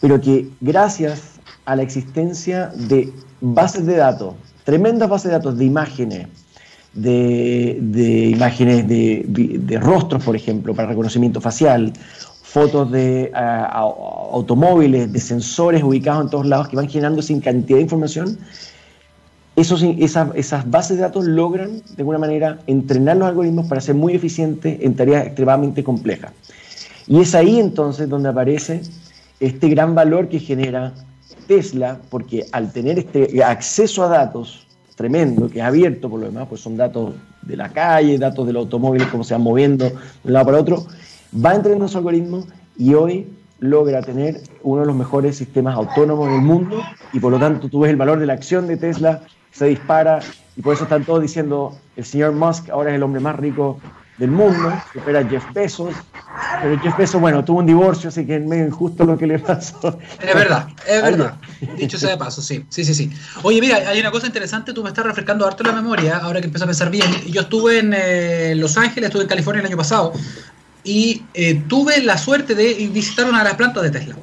pero que gracias a la existencia de bases de datos, tremendas bases de datos de imágenes, de, imágenes de, rostros, por ejemplo, para reconocimiento facial, fotos de automóviles, de sensores ubicados en todos lados que van generando sin cantidad de información, esos, esas, esas, bases de datos logran de alguna manera entrenar los algoritmos para ser muy eficientes en tareas extremadamente complejas. Y es ahí entonces donde aparece este gran valor que genera Tesla, porque al tener este acceso a datos tremendo, que es abierto por lo demás, pues son datos de la calle, datos del automóvil, cómo se van moviendo de un lado para otro, va entrenando su algoritmo y hoy logra tener uno de los mejores sistemas autónomos del mundo y por lo tanto tú ves el valor de la acción de Tesla, se dispara y por eso están todos diciendo el señor Musk ahora es el hombre más rico del mundo, supera Jeff Bezos, pero Jeff Bezos, bueno, tuvo un divorcio, así que es medio injusto lo que le pasó. Es verdad, es verdad. Dicho sea de paso, sí, sí, sí, sí. Oye, mira, hay una cosa interesante, tú me estás refrescando harto la memoria, ahora que empiezo a pensar bien. Yo estuve en eh, Los Ángeles, estuve en California el año pasado, y eh, tuve la suerte de visitar una de las plantas de Tesla.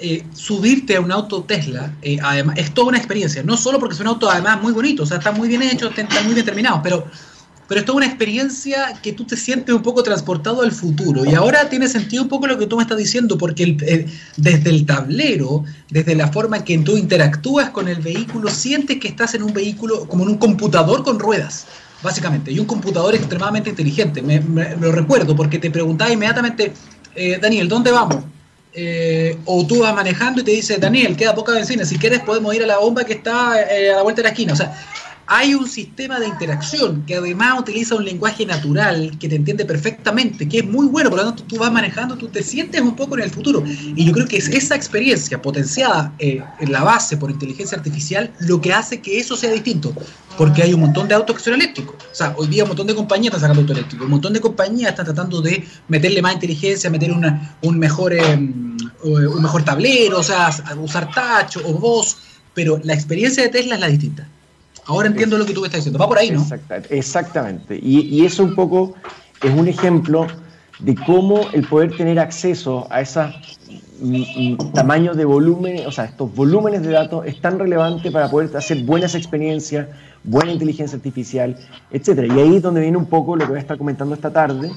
Eh, subirte a un auto Tesla, eh, además, es toda una experiencia, no solo porque es un auto además muy bonito, o sea, está muy bien hecho, está muy bien terminado, pero, pero es toda una experiencia que tú te sientes un poco transportado al futuro. Y ahora tiene sentido un poco lo que tú me estás diciendo, porque desde el tablero, desde la forma en que tú interactúas con el vehículo, sientes que estás en un vehículo como en un computador con ruedas básicamente, y un computador extremadamente inteligente. Me, lo recuerdo porque te preguntaba inmediatamente, eh, Daniel, ¿dónde vamos? Eh, o tú vas manejando y te dice, Daniel, queda poca benzina, si quieres podemos ir a la bomba que está eh, a la vuelta de la esquina. O sea, hay un sistema de interacción que además utiliza un lenguaje natural que te entiende perfectamente, que es muy bueno, por lo tanto tú vas manejando, tú te sientes un poco en el futuro. Y yo creo que es esa experiencia potenciada eh, en la base por inteligencia artificial lo que hace que eso sea distinto, porque hay un montón de autos que son eléctricos. O sea, hoy día un montón de compañías están sacando autos eléctricos, un montón de compañías están tratando de meterle más inteligencia, meter una, un, mejor, eh, un mejor tablero, o sea, usar touch o voz, pero la experiencia de Tesla es la distinta. Ahora entiendo lo que tú me estás diciendo. Va por ahí, ¿no? Exactamente. Y, y, eso un poco es un ejemplo de cómo el poder tener acceso a esos mm, mm, tamaños de volumen, o sea, estos volúmenes de datos es tan relevante para poder hacer buenas experiencias, buena inteligencia artificial, etcétera. Y ahí es donde viene un poco lo que voy a estar comentando esta tarde,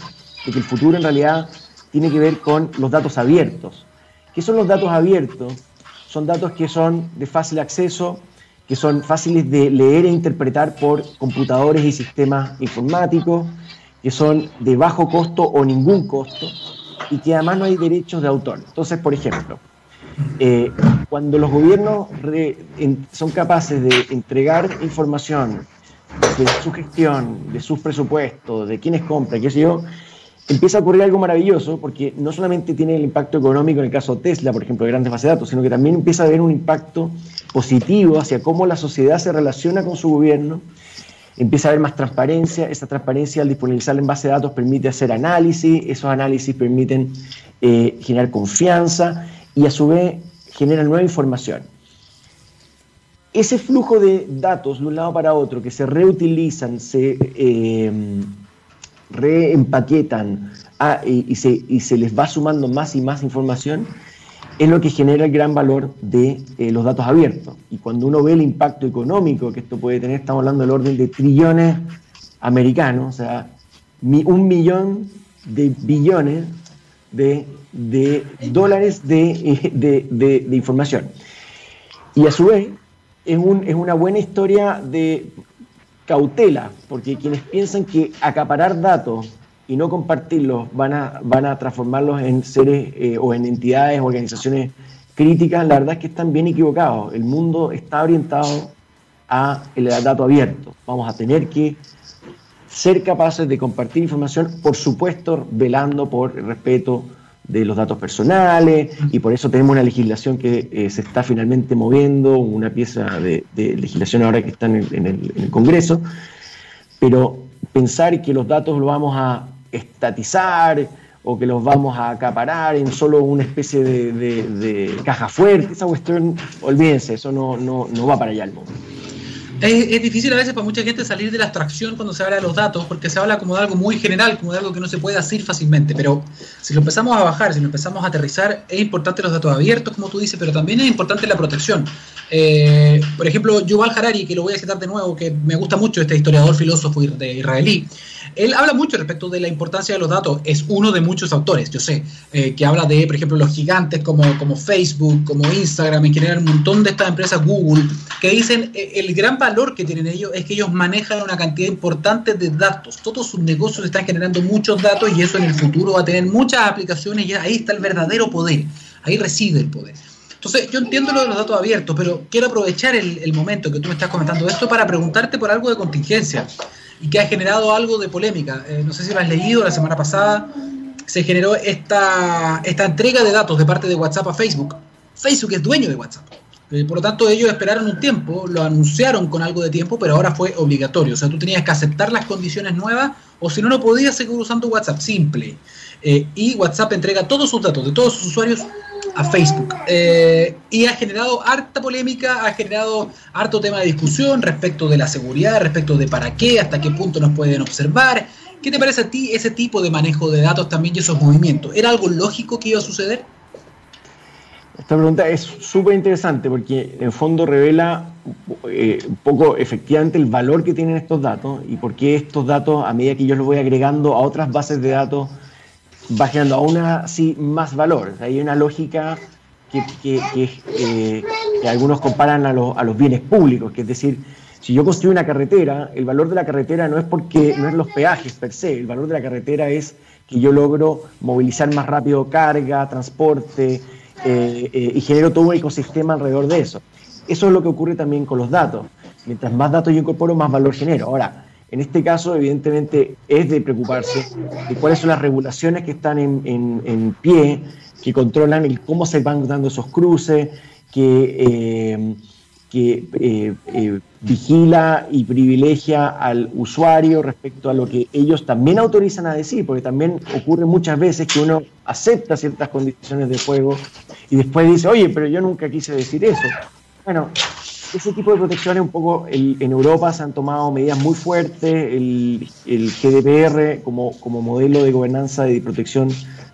de que el futuro en realidad tiene que ver con los datos abiertos. ¿Qué son los datos abiertos? Son datos que son de fácil acceso, que son fáciles de leer e interpretar por computadores y sistemas informáticos, que son de bajo costo o ningún costo y que además no hay derechos de autor. Entonces, por ejemplo, eh, cuando los gobiernos son capaces de entregar información de su gestión, de sus presupuestos, de quiénes compran, qué sé yo, empieza a ocurrir algo maravilloso porque no solamente tiene el impacto económico en el caso Tesla, por ejemplo, de grandes bases de datos, sino que también empieza a haber un impacto positivo hacia cómo la sociedad se relaciona con su gobierno, empieza a haber más transparencia, esa transparencia al disponibilizar en base de datos permite hacer análisis, esos análisis permiten eh, generar confianza y a su vez generan nueva información. Ese flujo de datos de un lado para otro que se reutilizan, se eh, reempaquetan ah, y, se, les va sumando más y más información, es lo que genera el gran valor de eh, los datos abiertos. Y cuando uno ve el impacto económico que esto puede tener, estamos hablando del orden de trillones americanos, o sea, un millón de billones de, dólares de, información. Y a su vez, es una buena historia de cautela, porque quienes piensan que acaparar datos y no compartirlos van a, van a transformarlos en seres eh, o en entidades, organizaciones críticas, la verdad es que están bien equivocados. El mundo está orientado a el dato abierto. Vamos a tener que ser capaces de compartir información, por supuesto, velando por el respeto de los datos personales y por eso tenemos una legislación que eh, se está finalmente moviendo, una pieza de, legislación ahora que está en el, Congreso, pero pensar que los datos los vamos a estatizar o que los vamos a acaparar en solo una especie de, caja fuerte, esa cuestión, olvídense, eso no, no, no va para allá el mundo. Es, difícil a veces para mucha gente salir de la abstracción cuando se habla de los datos, porque se habla como de algo muy general, como de algo que no se puede hacer fácilmente. Pero si lo empezamos a bajar, si lo empezamos a aterrizar, es importante los datos abiertos, como tú dices, pero también es importante la protección. Eh, por ejemplo, Yuval Harari, que lo voy a citar de nuevo, que me gusta mucho este historiador filósofo israelí, él habla mucho respecto de la importancia de los datos. Es uno de muchos autores, yo sé, eh, que habla de, por ejemplo, los gigantes como, como Facebook, como Instagram, en general un montón de estas empresas, Google, que dicen eh, el gran valor que tienen ellos es que ellos manejan una cantidad importante de datos. Todos sus negocios están generando muchos datos y eso en el futuro va a tener muchas aplicaciones y ahí está el verdadero poder. Ahí reside el poder. Entonces, yo entiendo lo de los datos abiertos, pero quiero aprovechar el, el momento que tú me estás comentando esto para preguntarte por algo de contingencia y que ha generado algo de polémica. Eh, no sé si lo has leído, la semana pasada se generó esta, esta entrega de datos de parte de WhatsApp a Facebook. Facebook es dueño de WhatsApp. Eh, por lo tanto, ellos esperaron un tiempo, lo anunciaron con algo de tiempo, pero ahora fue obligatorio. O sea, tú tenías que aceptar las condiciones nuevas o si no, no podías seguir usando WhatsApp, simple. Eh, y WhatsApp entrega todos sus datos de todos sus usuarios a Facebook. Eh, y ha generado harta polémica, ha generado harto tema de discusión respecto de la seguridad, respecto de para qué, hasta qué punto nos pueden observar. ¿Qué te parece a ti ese tipo de manejo de datos también y esos movimientos? ¿Era algo lógico que iba a suceder? Esta pregunta es súper interesante porque en fondo revela eh, un poco efectivamente el valor que tienen estos datos y por qué estos datos, a medida que yo los voy agregando a otras bases de datos, va generando aún así más valor. Hay una lógica que, eh, algunos comparan a los bienes públicos, que es decir, si yo construyo una carretera, el valor de la carretera no es porque no es los peajes per se, el valor de la carretera es que yo logro movilizar más rápido carga, transporte, eh, eh, y genero todo un ecosistema alrededor de eso. Eso es lo que ocurre también con los datos. Mientras más datos yo incorporo, más valor genero. Ahora, en este caso, evidentemente, es de preocuparse de cuáles son las regulaciones que están en, pie, que controlan el cómo se van dando esos cruces, que, eh, que vigila y privilegia al usuario respecto a lo que ellos también autorizan a decir, porque también ocurre muchas veces que uno acepta ciertas condiciones de juego y después dice, oye, pero yo nunca quise decir eso. Bueno, ese tipo de protecciones un poco en Europa se han tomado medidas muy fuertes, el, el GDPR como, modelo de gobernanza y de protección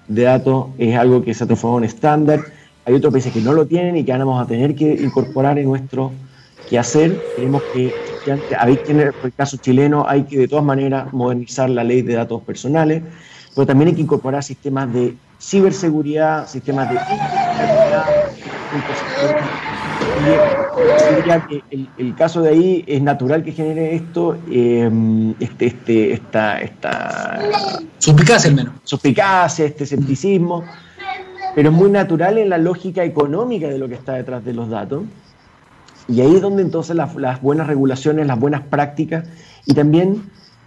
de datos es algo que se ha transformado en estándar. Hay otros países que no lo tienen y que vamos a tener que incorporar en nuestro que hacer. Tenemos que, hay que, en el caso chileno, hay que de todas maneras modernizar la ley de datos personales, pero también hay que incorporar sistemas de ciberseguridad, sistemas de diría que el, caso de ahí es natural que genere esto, eh, este, este, esta, esta suspicacia al menos. Suspicacia, este escepticismo, pero es muy natural en la lógica económica de lo que está detrás de los datos. Y ahí es donde entonces las, buenas regulaciones, las buenas prácticas y también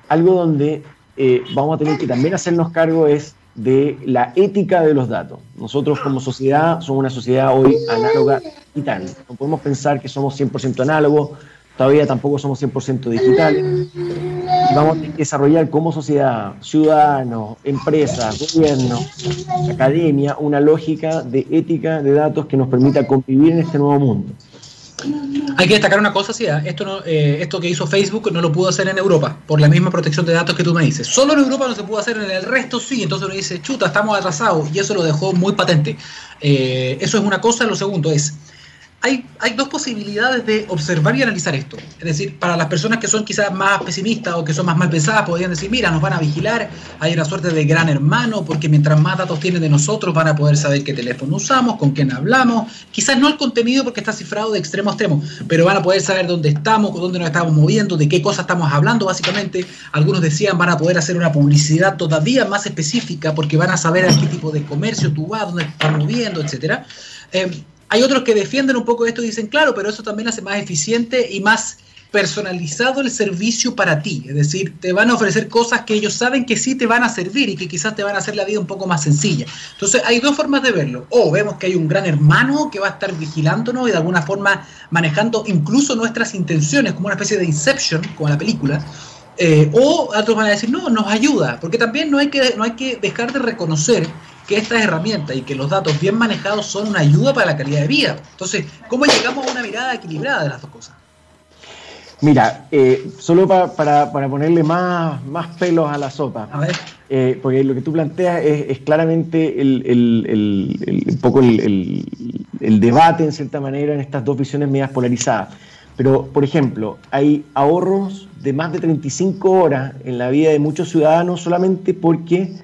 algo donde eh, vamos a tener que también hacernos cargo es de la ética de los datos. Nosotros como sociedad somos una sociedad hoy análoga digital. No podemos pensar que somos 100% análogos, todavía tampoco somos 100% digitales. Y vamos a desarrollar como sociedad, ciudadanos, empresas, gobierno, academia, una lógica de ética de datos que nos permita convivir en este nuevo mundo. Hay que destacar una cosa, sí, ¿ah? esto, no, eh, esto que hizo Facebook no lo pudo hacer en Europa, por la misma protección de datos que tú me dices. Solo en Europa no se pudo hacer, en el resto sí, entonces uno dice, chuta, estamos atrasados, y eso lo dejó muy patente. Eh, eso es una cosa, lo segundo es, hay, dos posibilidades de observar y analizar esto. Es decir, para las personas que son quizás más pesimistas o que son más mal pensadas, podrían decir, mira, nos van a vigilar, hay una suerte de gran hermano, porque mientras más datos tienen de nosotros, van a poder saber qué teléfono usamos, con quién hablamos. Quizás no el contenido porque está cifrado de extremo a extremo, pero van a poder saber dónde estamos, dónde nos estamos moviendo, de qué cosas estamos hablando, básicamente. Algunos decían, van a poder hacer una publicidad todavía más específica porque van a saber a qué tipo de comercio tú vas, dónde estás moviendo, etcétera. Eh, hay otros que defienden un poco esto y dicen, claro, pero eso también hace más eficiente y más personalizado el servicio para ti. Es decir, te van a ofrecer cosas que ellos saben que sí te van a servir y que quizás te van a hacer la vida un poco más sencilla. Entonces, hay dos formas de verlo. O vemos que hay un gran hermano que va a estar vigilándonos y de alguna forma manejando incluso nuestras intenciones, como una especie de Inception, como la película. Eh, o otros van a decir, no, nos ayuda, porque también no hay que, no hay que dejar de reconocer que estas herramientas y que los datos bien manejados son una ayuda para la calidad de vida. Entonces, ¿cómo llegamos a una mirada equilibrada de las dos cosas? Mira, eh, solo para, ponerle más, más pelos a la sopa, a ver. Eh, porque lo que tú planteas es, claramente el, un poco el, debate, en cierta manera, en estas dos visiones medias polarizadas. Pero, por ejemplo, hay ahorros de más de 35 horas en la vida de muchos ciudadanos solamente porque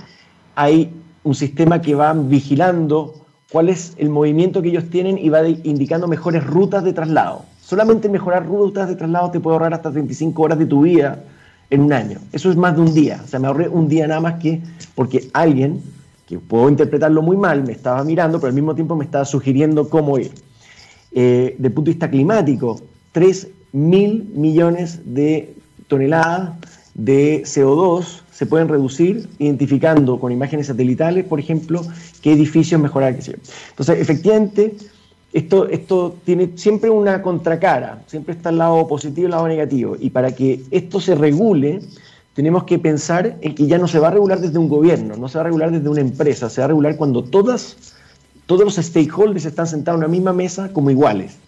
hay un sistema que va vigilando cuál es el movimiento que ellos tienen y va indicando mejores rutas de traslado. Solamente mejorar rutas de traslado te puede ahorrar hasta 35 horas de tu vida en un año. Eso es más de un día. O sea, me ahorré un día nada más que porque alguien, que puedo interpretarlo muy mal, me estaba mirando, pero al mismo tiempo me estaba sugiriendo cómo ir. Eh, el punto de vista climático, 3 mil millones de toneladas de CO2 se pueden reducir identificando con imágenes satelitales, por ejemplo, qué edificios mejorar. Entonces, efectivamente, esto, esto tiene siempre una contracara, siempre está el lado positivo y el lado negativo. Y para que esto se regule, tenemos que pensar en que ya no se va a regular desde un gobierno, no se va a regular desde una empresa, se va a regular cuando todas, todos los stakeholders están sentados en una misma mesa como iguales.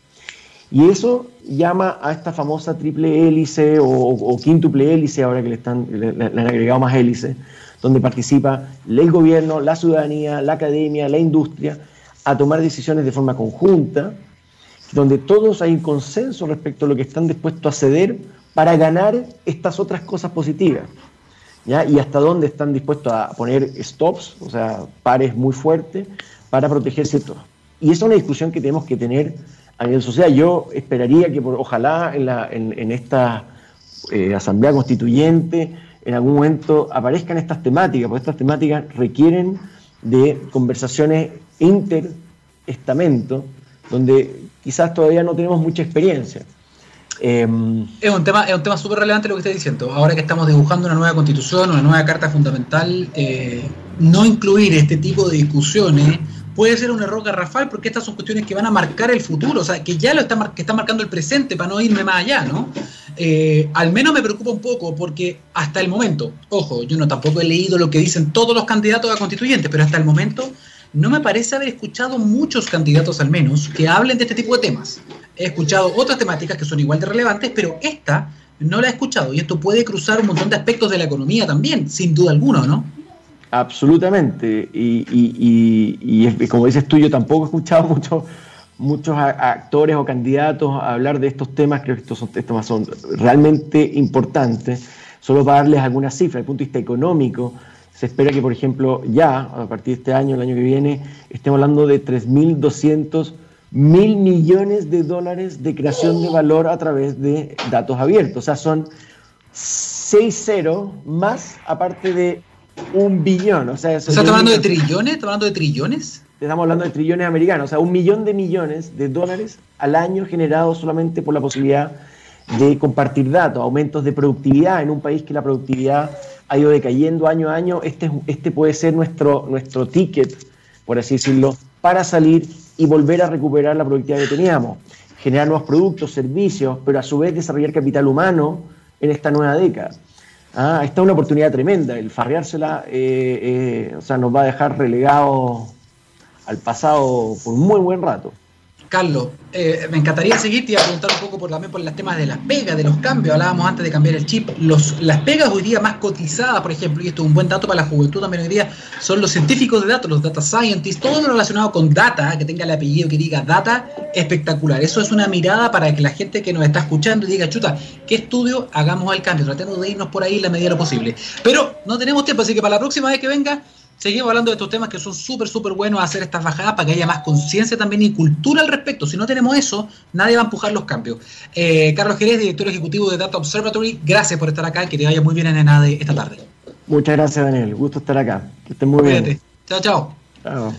Y eso llama a esta famosa triple hélice o, quíntuple hélice, ahora que le, están, le, han agregado más hélice, donde participa el gobierno, la ciudadanía, la academia, la industria, a tomar decisiones de forma conjunta, donde todos hay consenso respecto a lo que están dispuestos a ceder para ganar estas otras cosas positivas. ¿ya? Y hasta dónde están dispuestos a poner stops, o sea, pares muy fuertes, para protegerse todo. Y es una discusión que tenemos que tener a nivel social. Yo esperaría que, por, ojalá, en, esta eh, Asamblea Constituyente, en algún momento aparezcan estas temáticas, porque estas temáticas requieren de conversaciones interestamento, donde quizás todavía no tenemos mucha experiencia. Em, es un tema, es un tema súper relevante lo que está diciendo. Ahora que estamos dibujando una nueva constitución, una nueva carta fundamental, eh, no incluir este tipo de discusiones puede ser un error garrafal porque estas son cuestiones que van a marcar el futuro, o sea, que ya lo está, que está marcando el presente para no irme más allá, ¿no? Eh, al menos me preocupa un poco porque hasta el momento, ojo, yo no tampoco he leído lo que dicen todos los candidatos a constituyentes, pero hasta el momento no me parece haber escuchado muchos candidatos al menos que hablen de este tipo de temas. He escuchado otras temáticas que son igual de relevantes, pero esta no la he escuchado y esto puede cruzar un montón de aspectos de la economía también, sin duda alguna, ¿no? Absolutamente. Y, y, como dices tú, yo tampoco he escuchado muchos muchos actores o candidatos hablar de estos temas. Creo que estos, son, temas son realmente importantes. Solo para darles algunas cifras, desde el punto de vista económico, se espera que, por ejemplo, ya a partir de este año, el año que viene, estemos hablando de 3.200 mil millones de dólares de creación de valor a través de datos abiertos. O sea, son 6 ceros más aparte de un billón. O sea, ¿Estás hablando de trillones? ¿Estás hablando de trillones? Estamos hablando de trillones americanos, o sea, un millón de millones de dólares al año generados solamente por la posibilidad de compartir datos, aumentos de productividad en un país que la productividad ha ido decayendo año a año. Este, este puede ser nuestro, nuestro ticket, por así decirlo, para salir y volver a recuperar la productividad que teníamos. Generar nuevos productos, servicios, pero a su vez desarrollar capital humano en esta nueva década. Ah, esta es una oportunidad tremenda. El farreársela eh, eh, o sea, nos va a dejar relegados al pasado por muy buen rato. Carlos, eh, me encantaría seguirte y preguntar un poco por, también por los temas de las pegas, de los cambios. Hablábamos antes de cambiar el chip. Los, las pegas hoy día más cotizadas, por ejemplo, y esto es un buen dato para la juventud también hoy día, son los científicos de datos, los data scientists, todo lo relacionado con data, que tenga el apellido que diga data, espectacular. Eso es una mirada para que la gente que nos está escuchando diga, chuta, ¿qué estudio? Hagamos el cambio. Tratemos de irnos por ahí la medida de lo posible. Pero no tenemos tiempo, así que para la próxima vez que venga seguimos hablando de estos temas que son súper, súper buenos hacer estas bajadas para que haya más conciencia también y cultura al respecto. Si no tenemos eso, nadie va a empujar los cambios. Eh, Carlos Jerez, director ejecutivo de Data Observatory, gracias por estar acá y que te vaya muy bien en ENADE esta tarde. Muchas gracias, Daniel. Gusto estar acá. Que estén muy bien. Chao, chao. Chao.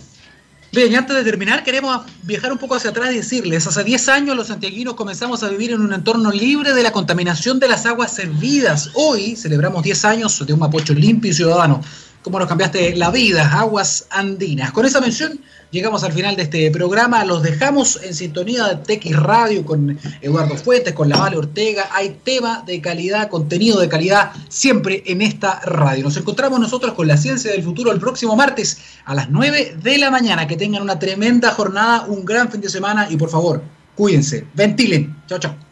Bien, y antes de terminar, queremos viajar un poco hacia atrás y decirles, hace 10 años los santiaguinos comenzamos a vivir en un entorno libre de la contaminación de las aguas servidas. Hoy celebramos 10 años de un Mapocho limpio y ciudadano cómo nos cambiaste la vida, aguas andinas. Con esa mención llegamos al final de este programa. Los dejamos en sintonía de TX Radio con Eduardo Fuentes, con la Vale Ortega. Hay tema de calidad, contenido de calidad siempre en esta radio. Nos encontramos nosotros con la ciencia del futuro el próximo martes a las 9 de la mañana. Que tengan una tremenda jornada, un gran fin de semana y por favor, cuídense, ventilen. Chao, chao.